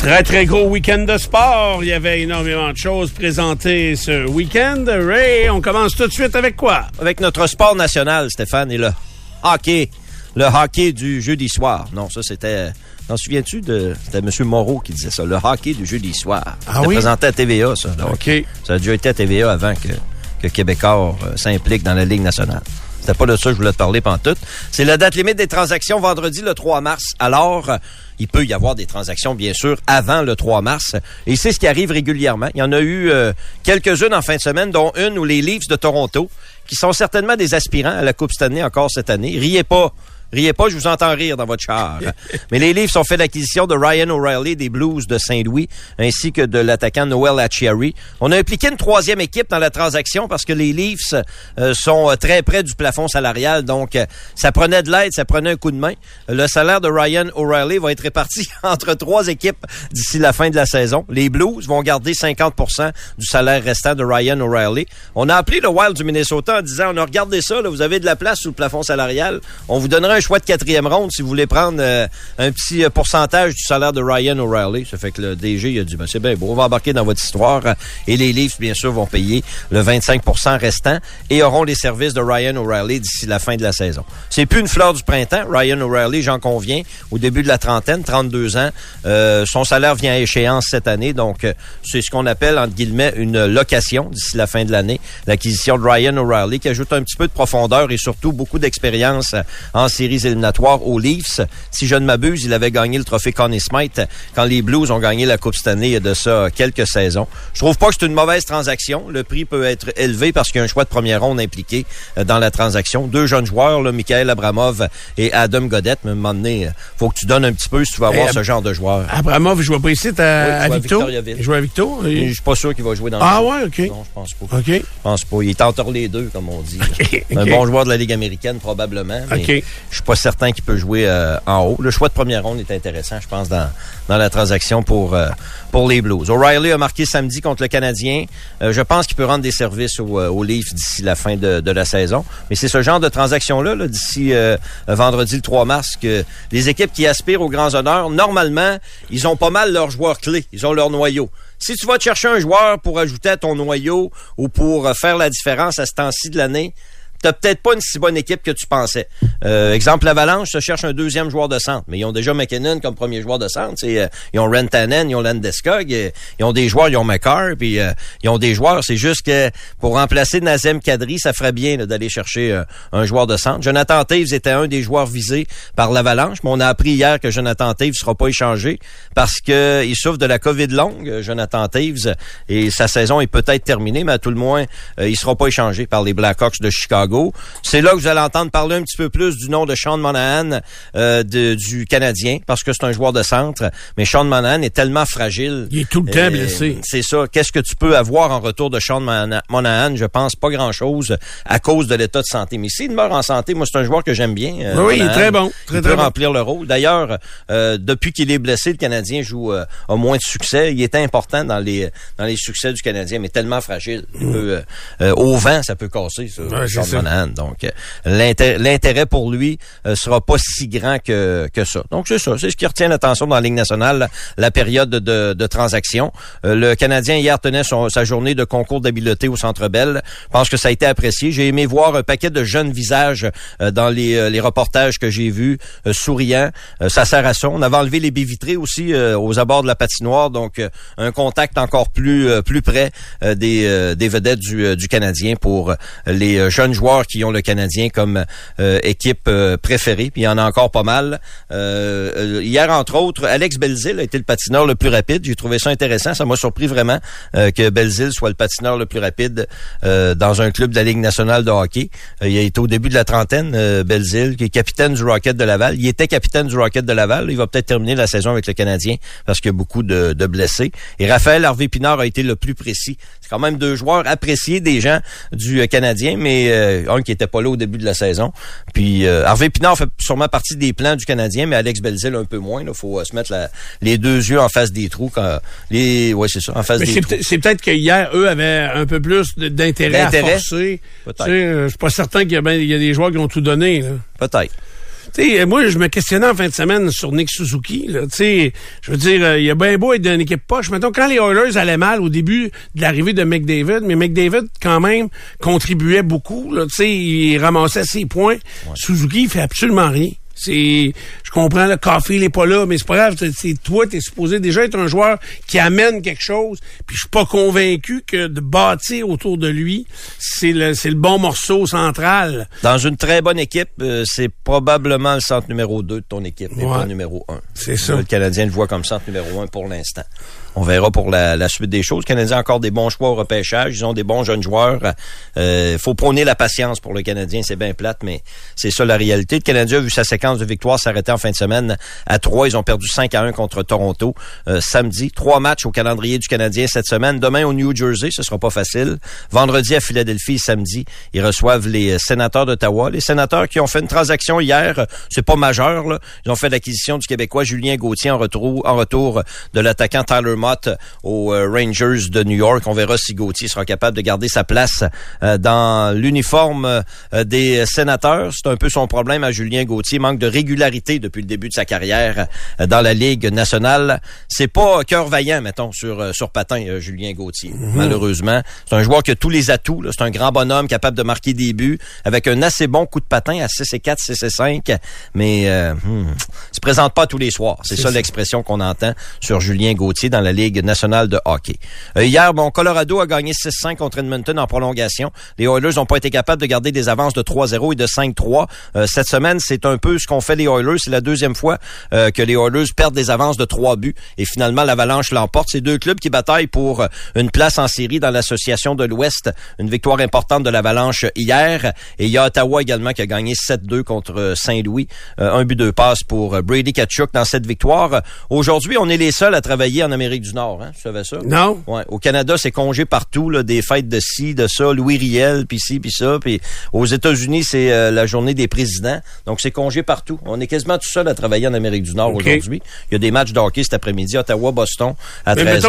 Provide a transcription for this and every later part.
Très, très gros week-end de sport. Il y avait énormément de choses présentées ce week-end. Ray, on commence tout de suite avec quoi? Avec notre sport national, Stéphane, et le hockey. Le hockey du jeudi soir. Non, ça, c'était... T'en souviens-tu de... C'était M. Moreau qui disait ça. Le hockey du jeudi soir. Ah C'était oui? présenté à TVA, ça. Donc, OK. Ça a déjà été à TVA avant que, que Québécois euh, s'implique dans la Ligue nationale. C'était pas de ça que je voulais te parler pantoute. C'est la date limite des transactions vendredi le 3 mars. Alors, il peut y avoir des transactions, bien sûr, avant le 3 mars. Et c'est ce qui arrive régulièrement. Il y en a eu euh, quelques-unes en fin de semaine, dont une où les Leafs de Toronto, qui sont certainement des aspirants à la Coupe Stanley encore cette année. Riez pas. Riez pas, je vous entends rire dans votre char. Mais les Leafs ont fait l'acquisition de Ryan O'Reilly des Blues de Saint-Louis, ainsi que de l'attaquant Noel Acciari. On a impliqué une troisième équipe dans la transaction parce que les Leafs euh, sont euh, très près du plafond salarial, donc euh, ça prenait de l'aide, ça prenait un coup de main. Le salaire de Ryan O'Reilly va être réparti entre trois équipes d'ici la fin de la saison. Les Blues vont garder 50% du salaire restant de Ryan O'Reilly. On a appelé le Wild du Minnesota en disant, on a regardé ça, là, vous avez de la place sous le plafond salarial. On vous donnera un choix de quatrième ronde si vous voulez prendre euh, un petit euh, pourcentage du salaire de Ryan O'Reilly. Ça fait que le DG il a dit, ben, c'est bien beau, on va embarquer dans votre histoire. Et les Leafs, bien sûr, vont payer le 25% restant et auront les services de Ryan O'Reilly d'ici la fin de la saison. C'est plus une fleur du printemps. Ryan O'Reilly, j'en conviens, au début de la trentaine, 32 ans. Euh, son salaire vient à échéance cette année, donc c'est ce qu'on appelle, entre guillemets, une location d'ici la fin de l'année. L'acquisition de Ryan O'Reilly qui ajoute un petit peu de profondeur et surtout beaucoup d'expérience en séries éliminatoires aux Leafs. Si je ne m'abuse, il avait gagné le trophée Connie Smythe quand les Blues ont gagné la Coupe cette année de ça quelques saisons. Je trouve pas que c'est une mauvaise transaction. Le prix peut être élevé parce qu'il y a un choix de première ronde impliqué euh, dans la transaction. Deux jeunes joueurs, là, Michael Abramov et Adam Godette. Mais à un moment donné, euh, faut que tu donnes un petit peu si tu veux avoir Ab- ce genre de joueur. Abramov, je vois pas ici, à, Oui, il à joue à Victo. Il joue à Victo. Et Je suis pas sûr qu'il va jouer dans Ah le ouais, OK. Non, je pense pas. OK. Je pense pas. Il est entre les deux, comme on dit. Un bon joueur de la Ligue américaine, probablement. Mais je suis pas certain qu'il peut jouer euh, en haut. Le choix de première ronde est intéressant, je pense, dans, dans la transaction pour, euh, pour les Blues. O'Reilly a marqué samedi contre le Canadien. Euh, je pense qu'il peut rendre des services aux, euh, aux Leafs d'ici la fin de, de la saison. Mais c'est ce genre de transaction-là, là, d'ici euh, vendredi le 3 mars, que les équipes qui aspirent aux grands honneurs, normalement, ils ont pas mal leurs joueurs clés. Ils ont leur noyau. Si tu vas te chercher un joueur pour ajouter à ton noyau ou pour euh, faire la différence à ce temps-ci de l'année, t'as peut-être pas une si bonne équipe que tu pensais. Euh, exemple, l'Avalanche se cherche un deuxième joueur de centre, mais ils ont déjà McKinnon comme premier joueur de centre. Euh, ils ont Rantanen, ils ont Landeskog, euh, ils ont des joueurs, ils ont McCarr, puis euh, ils ont des joueurs. C'est juste que pour remplacer Nazem Kadri, ça ferait bien d'aller chercher euh, un joueur de centre. Jonathan Taves était un des joueurs visés par l'Avalanche, mais on a appris hier que Jonathan Taves sera pas échangé parce que il souffre de la COVID longue, Jonathan Taves, et sa saison est peut-être terminée, mais à tout le moins, euh, il sera pas échangé par les Blackhawks de Chicago. C'est là que vous allez entendre parler un petit peu plus du nom de Sean Monahan euh, de- du Canadien, parce que c'est un joueur de centre. Mais Sean Monahan est tellement fragile. Il est tout le temps Euh, blessé. C'est ça. Qu'est-ce que tu peux avoir en retour de Sean Mona- Monahan? Je pense pas grand-chose à cause de l'état de santé. Mais s'il demeure en santé, moi, c'est un joueur que j'aime bien. euh, Oui, il est très bon. Très, il très peut bon. remplir le rôle. D'ailleurs, euh, depuis qu'il est blessé, le Canadien joue euh, a moins de succès. Il était important dans les dans les succès du Canadien, mais tellement fragile. Il peut, euh, euh, au vent, ça peut casser, Ouais, ça. Donc, euh, l'inté- l'intérêt pour lui euh, sera pas si grand que, que ça. Donc, c'est ça. C'est ce qui retient l'attention dans la Ligue nationale, la période de, de transaction. Euh, le Canadien, hier, tenait son- sa journée de concours d'habileté au Centre Bell. Je pense que ça a été apprécié. J'ai aimé voir un paquet de jeunes visages dans les, les reportages que j'ai vus, souriants. Ça sert à ça. On avait enlevé les baies vitrées aussi aux abords de la patinoire, donc un contact encore plus plus près des, des vedettes du, du Canadien pour les jeunes joueurs qui ont le Canadien comme équipe préférée, puis il y en a encore pas mal. hier, entre autres, Alex Belzil a été le patineur le plus rapide. J'ai trouvé ça intéressant. Ça m'a surpris vraiment que Belzil soit le patineur le plus rapide dans un club de la Ligue nationale de hockey. il été au début de la trentaine, Belzil, qui est capitaine du Rocket de Laval. Il était capitaine du Rocket de Laval. Il va peut-être terminer la saison avec le Canadien parce qu'il y a beaucoup de, blessés. Et Raphaël Harvey-Pinard a été le plus précis. Quand même deux joueurs appréciés des gens du euh, Canadien, mais euh, un qui était pas là au début de la saison. Puis euh, Harvey Pinard fait sûrement partie des plans du Canadien, mais Alex Belzil un peu moins. Il faut se mettre les deux yeux en face des trous. Quand, les, ouais, c'est ça, en face des trous. C'est peut-être que hier, eux avaient un peu plus d'intérêt à forcer. Peut-être. Je suis pas certain qu'il y, ben, y, a des joueurs qui ont tout donné. Peut-être. T'sais, moi, je me questionnais en fin de semaine sur Nick Suzuki. Là. je veux dire, euh, il a bien beau être d'une équipe poche. Mettons, quand les Oilers allaient mal au début de l'arrivée de McDavid, mais McDavid, quand même, contribuait beaucoup. Là, il ramassait ses points. Suzuki, il fait absolument rien. C'est, je comprends, le café, il est pas là, mais c'est pas grave. C'est toi, t'es supposé déjà être un joueur qui amène quelque chose. Puis je suis pas convaincu que de bâtir autour de lui, c'est le, c'est le bon morceau central. Dans une très bonne équipe, euh, c'est probablement le centre numéro 2 de ton équipe, mais pas le numéro 1. C'est ça. Le Canadien le voit comme centre numéro 1 pour l'instant. On verra pour la, suite des choses. Le Canadien a encore des bons choix au repêchage. Ils ont des bons jeunes joueurs. Il euh, faut prôner la patience pour le Canadien. C'est bien plate, mais c'est ça la réalité. Le Canadien a vu sa séquence de victoires s'arrêter en fin de semaine à 3. Ils ont perdu 5 à 1 contre Toronto euh, samedi. Trois matchs au calendrier du Canadien cette semaine. Demain au New Jersey, ce sera pas facile. Vendredi à Philadelphie, samedi, ils reçoivent les sénateurs d'Ottawa. Les sénateurs qui ont fait une transaction hier, c'est pas majeur. Ils ont fait l'acquisition du Québécois Julien Gauthier en retour, en retour de l'attaquant Tyler Aux euh, Rangers de New York. On verra si Gauthier sera capable de garder sa place euh, dans l'uniforme euh, des sénateurs. C'est un peu son problème à Julien Gauthier. Manque de régularité depuis le début de sa carrière dans la Ligue nationale. C'est pas cœur vaillant, mettons, sur, sur patin, Julien Gauthier. Mhm. Malheureusement. C'est un joueur qui a tous les atouts. C'est un grand bonhomme capable de marquer des buts avec un assez bon coup de patin à 6 et 4, 6 et 5. Mais euh, hmm, se présente pas tous les soirs. C'est ça l'expression qu'on entend sur Julien Gauthier dans la Ligue nationale de hockey. Euh, hier, bon, Colorado a gagné 6-5 contre Edmonton en prolongation. Les Oilers n'ont pas été capables de garder des avances de 3-0 et de 5-3. Euh, cette semaine, c'est un peu ce qu'ont fait les Oilers. C'est la deuxième fois euh, que les Oilers perdent des avances de 3 buts. Et finalement, l'Avalanche l'emporte. C'est deux clubs qui bataillent pour une place en série dans l'association de l'Ouest. Une victoire importante de l'Avalanche hier. Et il y a Ottawa également qui a gagné 7-2 contre Saint-Louis. un but de passe pour Brady Kachuk dans cette victoire. Aujourd'hui, on est les seuls à travailler en Amérique du Nord. Hein? Tu savais ça? Non. Ouais. Au Canada, c'est congé partout, là, des fêtes de ci, de ça, Louis Riel, puis ci, puis ça. Puis aux États-Unis, c'est euh, la journée des présidents. Donc, c'est congé partout. On est quasiment tout seul à travailler en Amérique du Nord aujourd'hui. Il y a des matchs de hockey cet après-midi, Ottawa, Boston, à Mais 13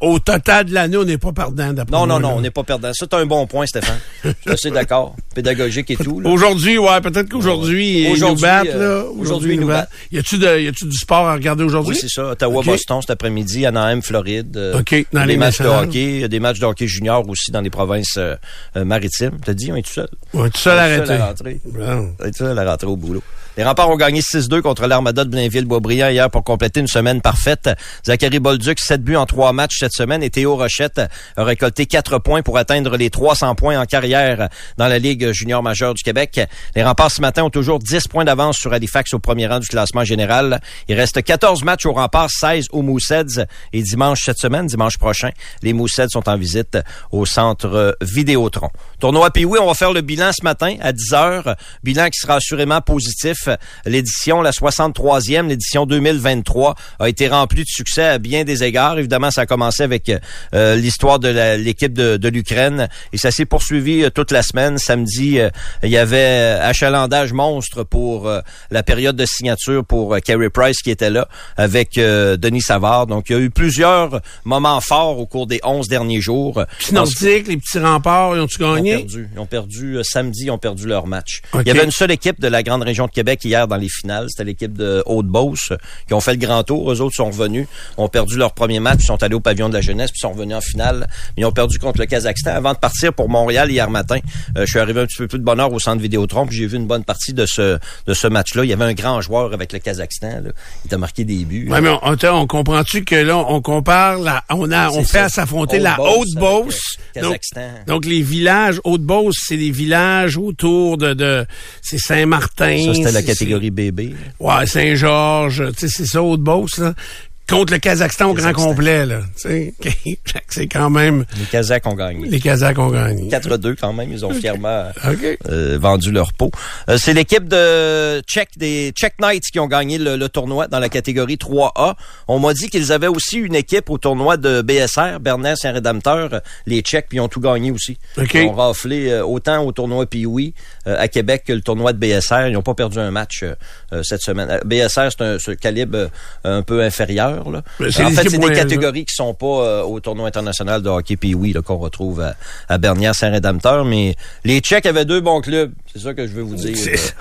Au total de l'année, on n'est pas perdant. Non, non, non, on n'est pas perdant. C'est un bon point, Stéphane. Je suis d'accord. Pédagogique et tout. Aujourd'hui, ouais, peut-être qu'aujourd'hui, ils nous battent. Euh, aujourd'hui, ils nous battent. Y a-tu du sport à regarder aujourd'hui? Oui, c'est ça. Ottawa-Boston cet après-midi, Floride. Euh, OK. Dans les matchs de hockey. Il y a des matchs de hockey junior aussi dans les provinces euh, euh, maritimes. T'as dit, on est tout seul. On est tout seul à à rentrer. On est tout seul à rentrer au boulot. Les remparts ont gagné 6-2 contre l'Armada de Blainville-Boisbriand hier pour compléter une semaine parfaite. Zachary Bolduc, 7 buts en 3 matchs cette semaine et Théo Rochette a récolté 4 points pour atteindre les 300 points en carrière dans la Ligue junior majeure du Québec. Les remparts ce matin ont toujours 10 points d'avance sur Halifax au premier rang du classement général. Il reste 14 matchs aux remparts, 16 aux Mousseds et dimanche cette semaine, dimanche prochain, les Mousseds sont en visite au centre Vidéotron. Tournoi puis oui, on va faire le bilan ce matin à 10 heures. Bilan qui sera assurément positif l'édition, la 63e, l'édition 2023, a été remplie de succès à bien des égards. Évidemment, ça a commencé avec euh, l'histoire de l'équipe de, l'Ukraine et ça s'est poursuivi euh, toute la semaine. Samedi, euh, il y avait achalandage monstre pour la période de signature pour Kerry Price qui était là avec Denis Savard. Donc, il y a eu plusieurs moments forts au cours des 11 derniers jours. Nordique, les petits remparts, ils ont-tu gagné? Ils ont perdu. Ils ont perdu samedi, ils ont perdu leur match. Il y avait une seule équipe de la grande région de Québec hier dans les finales. C'était l'équipe de Haute-Beauce qui ont fait le grand tour. Eux autres sont revenus, ont perdu leur premier match, sont allés au pavillon de la jeunesse, puis sont revenus en finale. Ils ont perdu contre le Kazakhstan. Avant de partir pour Montréal hier matin, euh, je suis arrivé un petit peu plus de bonne heure au centre Vidéotron, puis j'ai vu une bonne partie de ce de ce match-là. Il y avait un grand joueur avec le Kazakhstan. Là. Il a marqué des buts. Ouais, mais on, on comprend-tu que là, on compare la, on a, on fait ça. à s'affronter la Beauce Haute avec, Beauce. euh, Donc, Kazakhstan. donc, les villages, Haute Beauce, c'est des villages autour de, de, c'est Saint-Martin. Ça, c'était catégorie bébé. Ouais, Saint-Georges, tu sais, c'est ça, Haute Beauce, là. Contre le Kazakhstan au grand complet, là. C'est quand même, Les Kazakhs ont gagné. les Kazakhs ont gagné. 4-2 quand même, ils ont fièrement euh, vendu leur peau. Euh, c'est l'équipe de Czech, des Czech Knights qui ont gagné le, le tournoi dans la catégorie 3A. On m'a dit qu'ils avaient aussi une équipe au tournoi de BSR, Bernard Saint-Rédempteur, les Tchèques, puis ils ont tout gagné aussi. Ils ont raflé euh, autant au tournoi euh, à Québec que le tournoi de BSR. Ils n'ont pas perdu un match cette semaine. Euh, BSR, c'est un, un calibre euh, un peu inférieur. Là. En des fait, c'est des moyennes, là. catégories qui sont pas euh, au tournoi international de hockey Pee-Wee là, qu'on retrouve à, à Bernière Saint-Rédempteur. Mais les Tchèques avaient deux bons clubs. C'est ça que je veux vous dire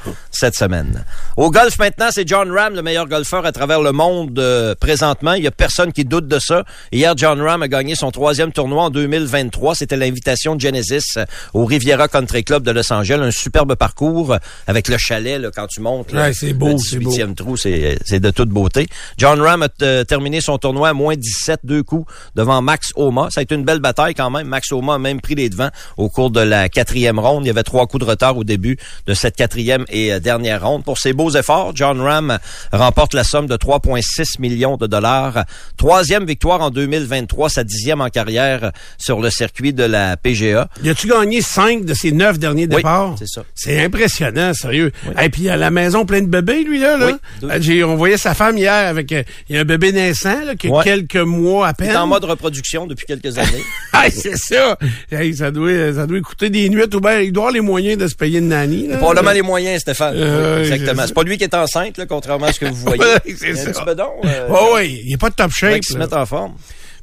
euh, cette semaine. Au golf maintenant, c'est John Ram, le meilleur golfeur à travers le monde euh, présentement. Il y a personne qui doute de ça. Hier, John Ram a gagné son troisième tournoi en 2023. C'était l'invitation de Genesis euh, au Riviera Country Club de Los Angeles. Un superbe parcours euh, avec le chalet là, quand tu montes. là. Ouais, c'est beau, Le c'est beau. 18e trou, c'est c'est de toute beauté. John Ram a euh, terminé son tournoi à moins 17, deux coups devant Max Homa. Ça a été une belle bataille quand même. Max Homa a même pris les devants au cours de la quatrième ronde. Il y avait trois coups de retard au début de cette quatrième et euh, dernière ronde. Pour ses beaux efforts, John Ram remporte la somme de 3,6 millions de dollars. Troisième victoire en 2023, sa dixième en carrière sur le circuit de la PGA. Y a-tu gagné cinq de ses neuf derniers Oui, départs? c'est ça. C'est impressionnant, sérieux. Et puis, à la maison plein de bébés, lui, là. là. Oui. Euh, j'ai- on voyait sa femme hier avec... euh, Il y a un bébé naissant, là, qui a Ouais. quelques mois à Il peine. est en mode reproduction depuis quelques années. Ah, c'est ça! Hey, ça, doit, ça doit coûter des nuits ou bien il doit avoir les moyens de se payer une nanny. Là. Probablement les moyens, Stéphane. Euh, Oui, exactement. C'est pas lui qui est enceinte, là, contrairement à ce que vous voyez. C'est Il ça. Un petit bedon. Euh, Oh, oui, il est pas de top shape. qu'il se mette en forme.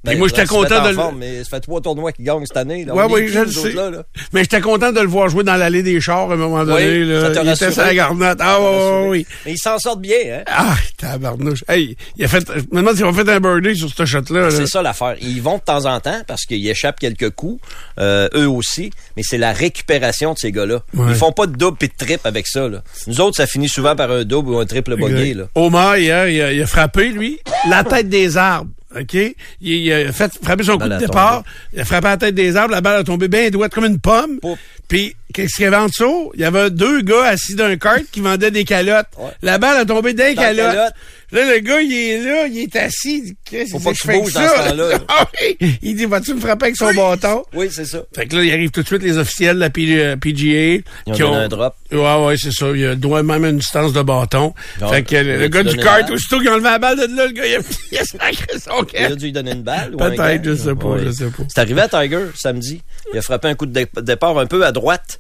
Ben, Puis moi, j'étais se content de le- forme, mais ça fait trois tournois qu'il gagne cette année. Là. Ouais, oui, je le sais. autres, là, là? Mais j'étais content de le voir jouer dans l'allée des chars à un moment donné. là. ça il était sur la garnotte. Ah, ouais, oui. Mais il s'en sort bien, hein? Ah, tabarnouche. Hey, il a fait, je me demande s'il a fait un birdie sur ce shot-là. là. C'est ça l'affaire. Ils vont de temps en temps parce qu'ils échappent quelques coups, euh, eux aussi, mais c'est la récupération de ces gars-là. Ouais. Ils font pas de double et de triple avec ça. Là. Nous autres, ça finit souvent par un double ou un triple bogey. Là. Omar, il il a frappé, lui, la tête des arbres. OK? Il, a fait frapper son coup de départ. Il a frappé la tête des arbres. La balle a tombé bien droite comme une pomme. Puis, qu'est-ce qu'il y avait en dessous? Il y avait deux gars assis d'un kart qui vendaient des calottes. Ouais. La balle a tombé d'un calotte. calotte. Là, le gars, il est là, il est assis. Il dit, Qu'est-ce Faut que pas je bouge dans ce ça? temps-là. Ah oui. Il dit, vas-tu me frapper avec son bâton? Oui, c'est ça. Fait que là, il arrive tout de suite les officiels de la P- euh, PGA. Ils ont qui donné un drop. Ouais, ouais, c'est ça. Il a doit même une distance de bâton. Donc, fait que le, gars du kart, aussitôt qu'il a enlevé la balle de là, le gars, il a, il a sacré son Il a dû lui donner une balle. ou un Peut-être, je sais pas, je sais pas. C'est arrivé à Tiger samedi. Il a frappé un coup de dé- départ un peu à droite.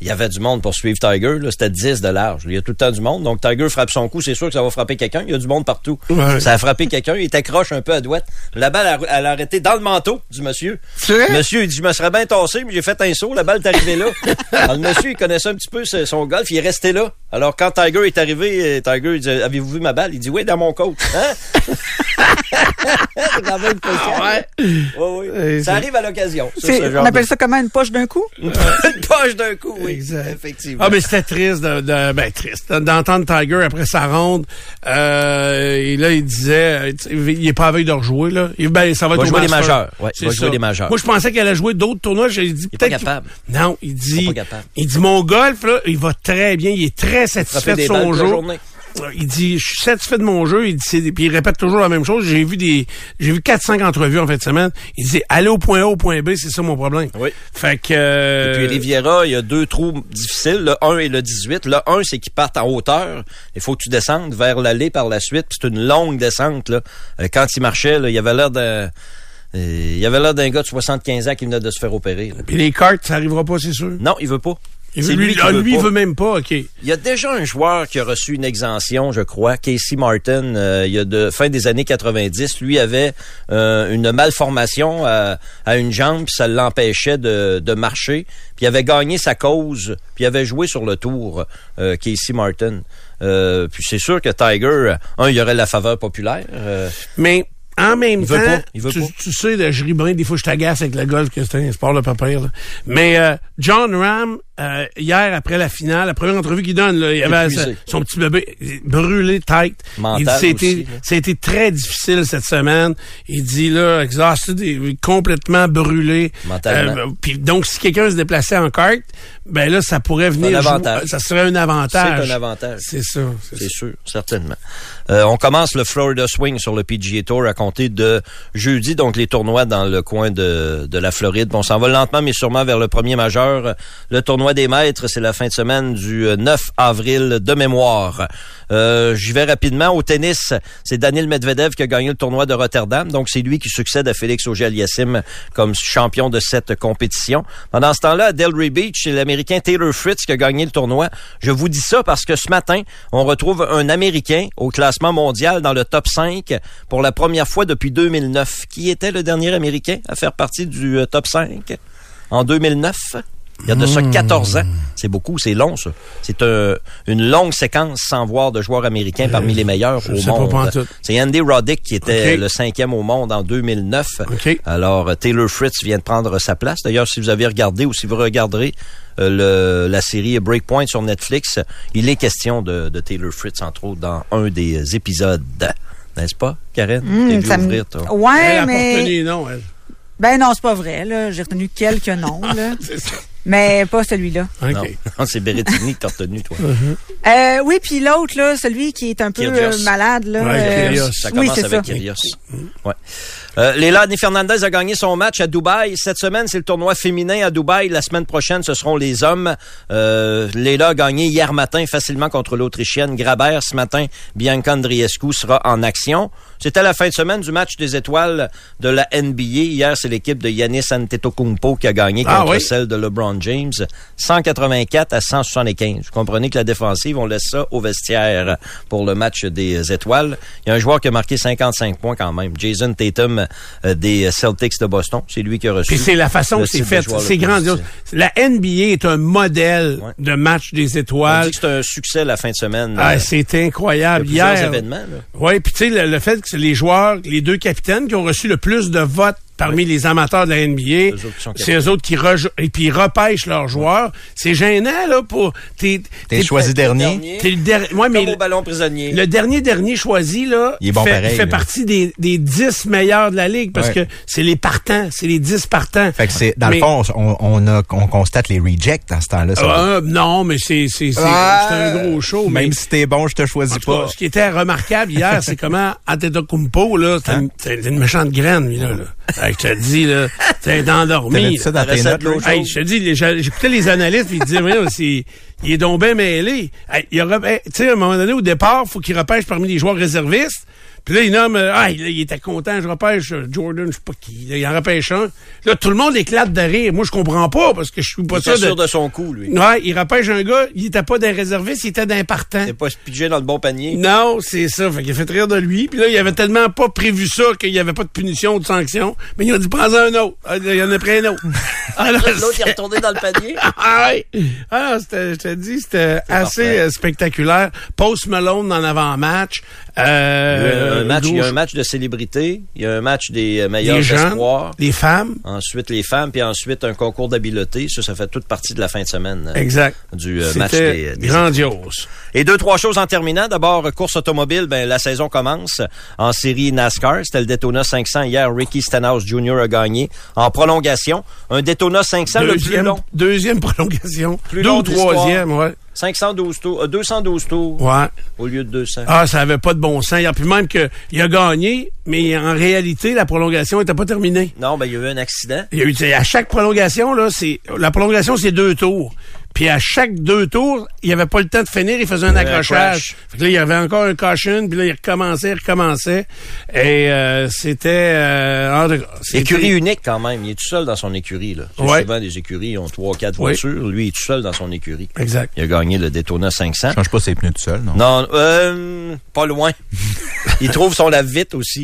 Il y avait du monde pour suivre Tiger. là. C'était 10 de large. Il y a tout le temps du monde. Donc Tiger frappe son coup. C'est sûr que ça va frapper quelqu'un. Il y a du monde partout. Ouais. Ça a frappé quelqu'un. Il t'accroche un peu à droite. La balle, elle a arrêté dans le manteau du monsieur. Monsieur, il dit, je me serais bien tassé, mais j'ai fait un saut. La balle est arrivée là. Alors, le monsieur, il connaissait un petit peu son golf. Il est resté là. Alors, quand Tiger est arrivé, euh, Tiger, il dit, avez-vous vu ma balle? Il dit, oui, dans mon coach. Hein? Quand même spécial. Ouais? Oui, oui. Ça arrive à l'occasion. on appelle ça comment? Une poche d'un coup? Une poche d'un coup, oui. Exact. Effectivement. Ah, mais c'était triste de, de- ben, triste d'entendre Tiger après sa ronde. Euh, et là, il disait, il est pas avec de rejouer, là. Il, ben, ça va être jouer les Masters. majeurs. Ouais, il C'est va jouer les majeurs. Moi, je pensais qu'elle allait jouer d'autres tournois. J'ai dit, peut-être. capable. Non, il dit, Il dit, mon golf, là, il va très bien. Il est très satisfait de des son jeu. Journée. Il dit, je suis satisfait de mon jeu. Il dit, c'est- puis il répète toujours la même chose. J'ai vu des, j'ai vu 4-5 entrevues en fin de semaine. Il dit, aller au point A, au point B, c'est ça mon problème. Oui. Fait que, euh, Et puis Riviera, il y a deux trous difficiles, le 1 et le 18. Le 1, c'est qu'ils partent en hauteur. Il faut que tu descendes vers l'allée par la suite. C'est une longue descente. Là. Euh, quand il marchait, là, il avait l'air d'un... euh, il avait l'air d'un gars de 75 ans qui venait de se faire opérer. là. puis les cartes, ça arrivera pas, c'est sûr. Non, il veut pas. Il C'est veut- lui, ah, veut lui, même pas, OK. Il y a déjà un joueur qui a reçu une exemption, je crois, Casey Martin, euh, il y a de fin des années 90. Lui avait euh, une malformation à, à une jambe, puis ça l'empêchait de, de marcher. Puis il avait gagné sa cause, puis il avait joué sur le tour, euh, Casey Martin. Euh, puis c'est sûr que Tiger, un, il y aurait la faveur populaire. euh, Mais en même Il temps, veut pas, il veut tu, pas. tu sais, là, je ris bien, des fois je t'agace avec le golf, que c'est un sport de pas pire, là. Mais euh, John Ram, euh, hier après la finale, la première entrevue qu'il donne, là, il avait sa- son petit bébé brûlé tête. Mental il dit c'était très difficile cette semaine. Il dit là exhausté, complètement brûlé. Euh, puis donc si quelqu'un se déplaçait en kart, ben là ça pourrait venir un jouer- ça serait un avantage. C'est un avantage. C'est ça. c'est sûr, certainement. Euh, on commence le Florida Swing sur le PGA Tour à compter de jeudi, donc les tournois dans le coin de, de la Floride. On s'en va lentement mais sûrement vers le premier majeur. Le tournoi des maîtres, c'est la fin de semaine du euh, 9 avril de mémoire. Euh, J'y vais rapidement. Au tennis, c'est Daniel Medvedev qui a gagné le tournoi de Rotterdam. Donc, c'est lui qui succède à Félix Auger-Aliassime comme champion de cette compétition. Pendant ce temps-là, à Delray Beach, c'est l'Américain Taylor Fritz qui a gagné le tournoi. Je vous dis ça parce que ce matin, on retrouve un Américain au classement mondial dans le top 5 pour la première fois depuis 2009. Qui était le dernier Américain à faire partie du euh, top 5 en 2009? Il y a de ça 14 ans. C'est beaucoup, c'est long, ça. C'est un- une longue séquence sans voir de joueurs américains parmi les meilleurs je au monde. C'est Andy Roddick qui était le cinquième au monde en 2009. OK. Alors, euh, Taylor Fritz vient de prendre sa place. D'ailleurs, si vous avez regardé ou si vous regarderez euh, le- la série Breakpoint sur Netflix, il est question de, de Taylor Fritz, entre autres, dans un des épisodes. N'est-ce pas, Karen? Vu ça me- ouvrir, toi? Elle Ouais, pas mais. retenu, non, elle. Ben non, c'est pas vrai. J'ai retenu quelques noms, là. C'est ça. Mais pas celui-là. OK. Non, non, c'est Berrettini que t'as retenu, toi. Euh, oui, puis l'autre, là, celui qui est un peu Kyrgios. euh, malade, là. Ouais, euh, Kyrgios. Ça oui, commence c'est avec ça. Kyrgios. Ouais. Euh, Leilani Fernandez a gagné son match à Dubaï. Cette semaine, c'est le tournoi féminin à Dubaï. La semaine prochaine, ce seront les hommes. Euh, Leila a gagné hier matin facilement contre l'Autrichienne Grabert. Ce matin, Bianca Andriescu sera en action. C'était la fin de semaine du match des étoiles de la NBA. Hier, c'est l'équipe de Yanis Antetokounmpo qui a gagné Ah contre oui? celle de LeBron James. 184 à 175. Vous comprenez que la défensive, on laisse ça au vestiaire pour le match des étoiles. Il y a un joueur qui a marqué 55 points quand même. Jason Tatum des Celtics de Boston. C'est lui qui a reçu. Puis c'est la façon que c'est fait. C'est grandiose. La NBA est un modèle Ouais. de match des étoiles. c'est un succès la fin de semaine. Ah, Euh, c'est il y a incroyable. plusieurs Hier, événements. Oui, puis tu sais, le, le fait que c'est les joueurs, les deux capitaines qui ont reçu le plus de votes parmi les amateurs de la NBA, c'est eux autres qui rejo- et puis ils repêchent leurs joueurs. C'est gênant là pour t'es T'es choisi dernier. T'es le dernier. Ouais, mais Comme au ballon prisonnier. le dernier dernier choisi là, Il est bon fait, pareil, fait là. partie des, des 10 meilleurs de la ligue parce Ouais. que c'est les partants, c'est les 10 partants. Fait que c'est, dans Mais- le fond, on, on a, on constate les rejects dans ce temps-là. ça. Ah, non, mais c'est c'est c'est Ah, c'est un gros show. mais Même si t'es bon, je te choisis cas, pas. ce qui était remarquable hier, c'est comment Antetokounmpo, là, c'était Hein? une, une méchante graine, lui, là. là. Hey, je te le dis, là, t'es endormi. ça dans tes recette notes, de l'eau là? Hey, je te dis, j'écoutais les analystes, puis ils disaient, Voyons, c'est, il est donc bien mêlé. Hey, il y aura, hey, tu sais, à un moment donné, au départ, faut qu'il repêche parmi les joueurs réservistes. Puis là, il nomme, euh, ah, il, il était content, je repêche euh, Jordan, je sais pas qui. Là, il en repêche un. Là, tout le monde éclate de rire. Moi, je comprends pas, parce que je suis pas Il était de... sûr de son coup, lui. Ouais, il repêche un gars, il était pas d'un réserviste, il était d'un partant. Il n'est pas pigé dans le bon panier. Non, c'est ça. Fait qu'il a fait rire de lui. Puis là, il avait tellement pas prévu ça qu'il n'y avait pas de punition ou de sanction. Mais il a dit, prends un autre. Ah, Il y en a pris un autre. Alors, L'autre, il est retourné dans le panier. ah ouais. Ah, c'était, je te dis, c'était assez parfait. euh, spectaculaire. Post Malone en avant-match. Y Euh, un match, il y a un match de célébrité, il y a un match des euh, meilleurs les gens, espoirs. les femmes. Ensuite, les femmes, puis ensuite, un concours d'habileté. Ça, ça fait toute partie de la fin de semaine euh, Exact. du euh, match des, des grandiose. Et deux, trois choses en terminant. D'abord, course automobile, ben, la saison commence en série NASCAR. C'était le Daytona 500 hier. Ricky Stenhouse Jr. a gagné en prolongation. Un Daytona 500 le plus Deuxième, long. deuxième prolongation. Plus Deux long ou troisième, ouais. 512 tours, euh, 212 tours Ouais. au lieu de 200. Ah, ça avait pas de bon sens. Il y a puis même que il a gagné, mais en réalité, la prolongation était pas terminée. Non, ben, il y a eu un accident. Il y a eu, à chaque prolongation, là, c'est, la prolongation, c'est deux tours. Puis à chaque deux tours, il avait pas le temps de finir, il faisait un Il un accrochage. crash. Fait que là, il y avait encore un caution, puis là, il recommençait, il recommençait. Et euh, c'était... Euh, en tout cas, c'était- Écurie unique quand même. Il est tout seul dans son écurie. Là. Ouais. Souvent, des écuries ont trois, quatre voitures. Lui, il est tout seul dans son écurie. Exact. Il a gagné le Daytona 500. Change pas ses pneus tout seul, non? Non, euh, pas loin. Il trouve son lave-vite aussi.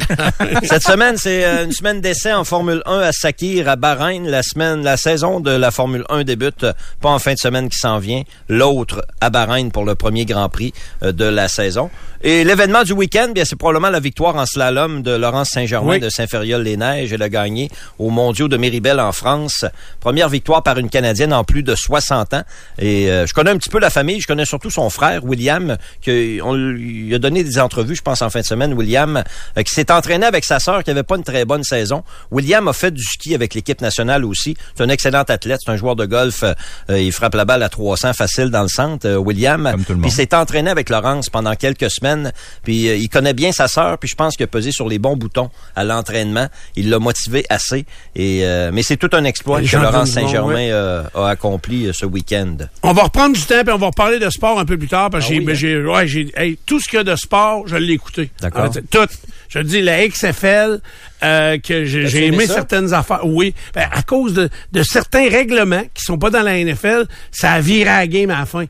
Cette semaine, c'est euh, une semaine d'essai en Formule 1 à Sakir, à Bahreïn. La semaine, la saison de la Formule 1 débute euh, pas en fin de semaine qui s'en vient, l'autre à Bahreïn pour le premier Grand Prix euh, de la saison. Et l'événement du week-end, bien, c'est probablement la victoire en slalom de Laurence Saint-Germain Oui. de Saint-Fériol-les-Neiges. Elle a gagné aux mondiaux de Méribel en France. Première victoire par une Canadienne en plus de 60 ans. Et euh, je connais un petit peu la famille. Je connais surtout son frère, William, qui on lui a donné des entrevues, je pense, en fin de semaine. William, euh, qui s'est entraîné avec sa sœur, qui avait pas une très bonne saison. William a fait du ski avec l'équipe nationale aussi. C'est un excellent athlète. C'est un joueur de golf. Euh, il frappe la balle à 300 facile dans le centre, euh, William. Puis s'est entraîné avec Laurence pendant quelques semaines. Puis euh, il connaît bien sa sœur. Puis je pense qu'il a pesé sur les bons boutons à l'entraînement. Il l'a motivé assez. Et euh, mais c'est tout un exploit que Laurence Saint-Germain ouais. a accompli ce week-end. On va reprendre du temps puis on va reparler de sport un peu plus tard parce que Ah oui, hein? ouais, hey, tout ce qu'il y a de sport, je l'ai écouté. D'accord. Tout. Je dis, la XFL, euh, que j'ai, j'ai aimé ça? certaines affaires. Oui. Ben, à cause de, de certains règlements qui sont pas dans la NFL, ça a viré à la game à la fin.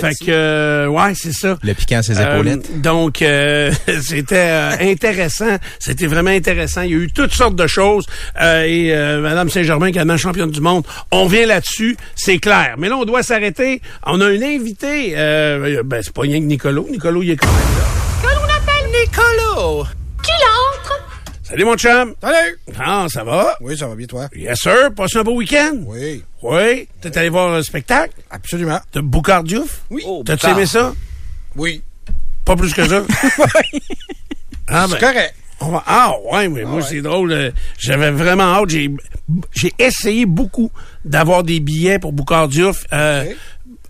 Fait que, euh, ouais, c'est ça. Le piquant à ses Euh, épaulettes. donc, euh, c'était euh, intéressant. C'était vraiment intéressant. Il y a eu toutes sortes de choses. Euh, et euh, Madame Saint-Germain, qui est la championne du monde, on vient là-dessus, c'est clair. Mais là, on doit s'arrêter. On a un invité. Euh, ben, c'est pas rien que Nicolo. Nicolo, il est quand même là. Que l'on appelle Nicolo. Qui l'entre? Salut, mon chum. Salut! Ah, ça va? Oui, ça va bien, toi? Yes, sir. Passe un beau week-end? Oui, Oui. T'es allé voir un spectacle? Absolument. de Boucard Diouf? Oui. Oh, T'as-tu Boucard. aimé ça? Oui. Pas plus que ça? ah, ben, C'est correct. On va- Ah ouais, mais moi c'est drôle. euh, J'avais vraiment hâte. J'ai j'ai essayé beaucoup d'avoir des billets pour Boucard Diouf. euh.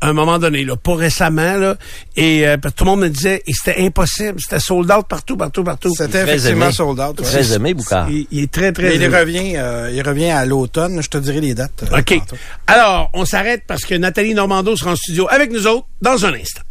À un moment donné, là, pas récemment, là, et euh, tout le monde me disait, et c'était impossible, c'était sold out partout, partout, partout. C'était effectivement aimé. sold out. ouais. Très aimé, Boucard. Il, il est très, très... Mais il aimé. revient, euh, il revient à l'automne. Je te dirai les dates. euh, OK. tantôt. Alors, on s'arrête parce que Nathalie Normando sera en studio avec nous autres dans un instant.